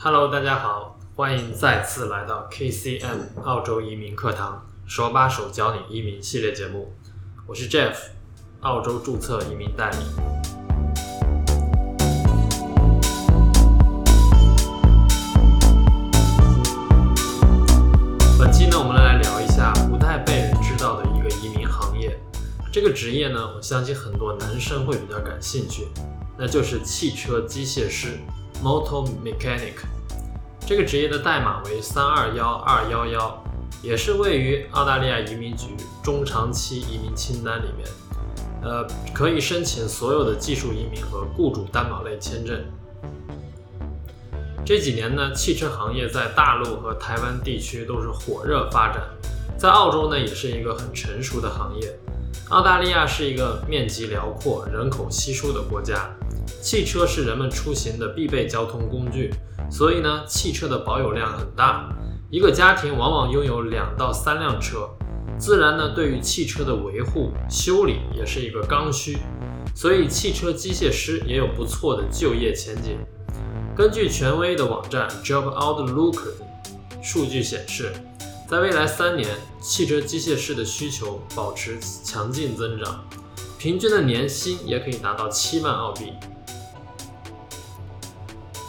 Hello，大家好，欢迎再次来到 KCM 澳洲移民课堂，手把手教你移民系列节目。我是 Jeff，澳洲注册移民代理。本期呢，我们来聊一下不太被人知道的一个移民行业。这个职业呢，我相信很多男生会比较感兴趣，那就是汽车机械师。Motor Mechanic 这个职业的代码为三二幺二幺幺，也是位于澳大利亚移民局中长期移民清单里面，呃，可以申请所有的技术移民和雇主担保类签证。这几年呢，汽车行业在大陆和台湾地区都是火热发展，在澳洲呢，也是一个很成熟的行业。澳大利亚是一个面积辽阔、人口稀疏的国家。汽车是人们出行的必备交通工具，所以呢，汽车的保有量很大。一个家庭往往拥有两到三辆车，自然呢，对于汽车的维护修理也是一个刚需。所以，汽车机械师也有不错的就业前景。根据权威的网站 Job Outlook 数据显示，在未来三年，汽车机械师的需求保持强劲增长，平均的年薪也可以达到七万澳币。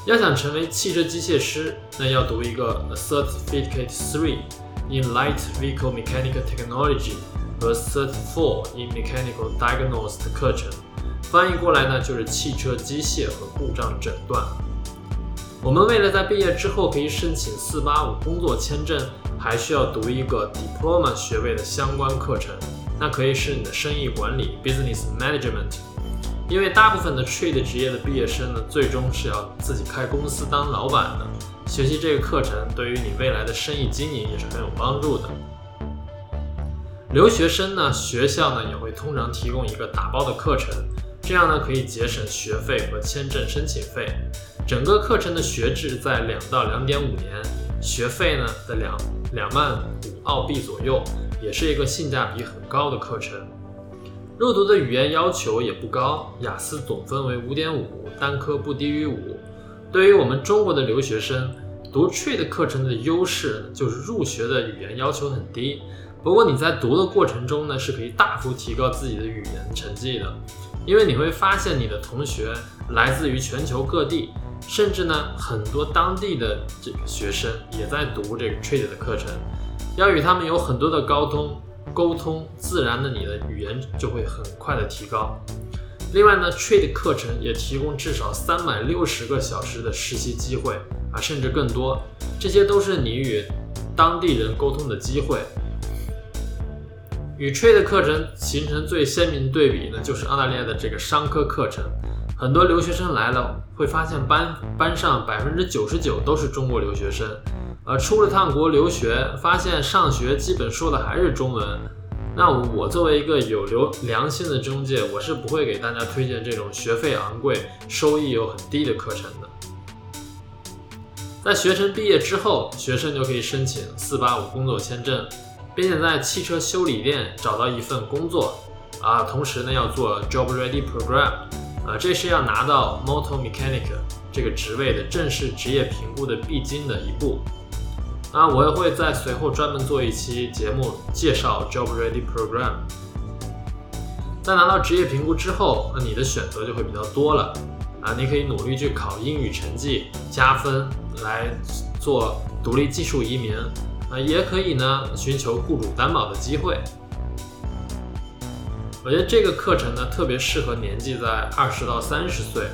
要想成为汽车机械师，那要读一个 Certificate Three in Light Vehicle Mechanical Technology 和 Cert Four in Mechanical Diagnosis 的课程，翻译过来呢就是汽车机械和故障诊断。我们为了在毕业之后可以申请四八五工作签证，还需要读一个 Diploma 学位的相关课程，那可以是你的生意管理 Business Management。因为大部分的 trade 职业的毕业生呢，最终是要自己开公司当老板的。学习这个课程对于你未来的生意经营也是很有帮助的。留学生呢，学校呢也会通常提供一个打包的课程，这样呢可以节省学费和签证申请费。整个课程的学制在两到两点五年，学费呢在两两万五澳币左右，也是一个性价比很高的课程。入读的语言要求也不高，雅思总分为五点五，单科不低于五。对于我们中国的留学生，读 Trade 课程的优势就是入学的语言要求很低。不过你在读的过程中呢，是可以大幅提高自己的语言成绩的，因为你会发现你的同学来自于全球各地，甚至呢很多当地的这个学生也在读这个 Trade 的课程，要与他们有很多的沟通。沟通自然的，你的语言就会很快的提高。另外呢，Trade 课程也提供至少三百六十个小时的实习机会啊，甚至更多。这些都是你与当地人沟通的机会。与 Trade 课程形成最鲜明对比呢，就是澳大利亚的这个商科课程。很多留学生来了，会发现班班上百分之九十九都是中国留学生。呃，出了趟国留学，发现上学基本说的还是中文。那我作为一个有留良心的中介，我是不会给大家推荐这种学费昂贵、收益又很低的课程的。在学成毕业之后，学生就可以申请四八五工作签证，并且在汽车修理店找到一份工作啊，同时呢要做 Job Ready Program，啊，这是要拿到 Motor Mechanic 这个职位的正式职业评估的必经的一步。啊，我也会在随后专门做一期节目介绍 Job Ready Program。在拿到职业评估之后，那你的选择就会比较多了。啊，你可以努力去考英语成绩加分来做独立技术移民，啊，也可以呢寻求雇主担保的机会。我觉得这个课程呢特别适合年纪在二十到三十岁，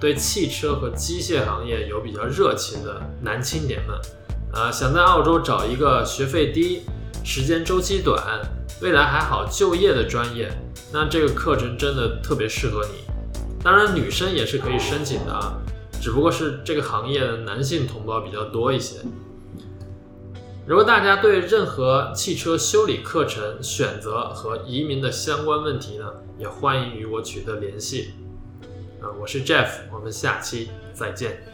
对汽车和机械行业有比较热情的男青年们。呃，想在澳洲找一个学费低、时间周期短、未来还好就业的专业，那这个课程真的特别适合你。当然，女生也是可以申请的啊，只不过是这个行业的男性同胞比较多一些。如果大家对任何汽车修理课程选择和移民的相关问题呢，也欢迎与我取得联系。啊，我是 Jeff，我们下期再见。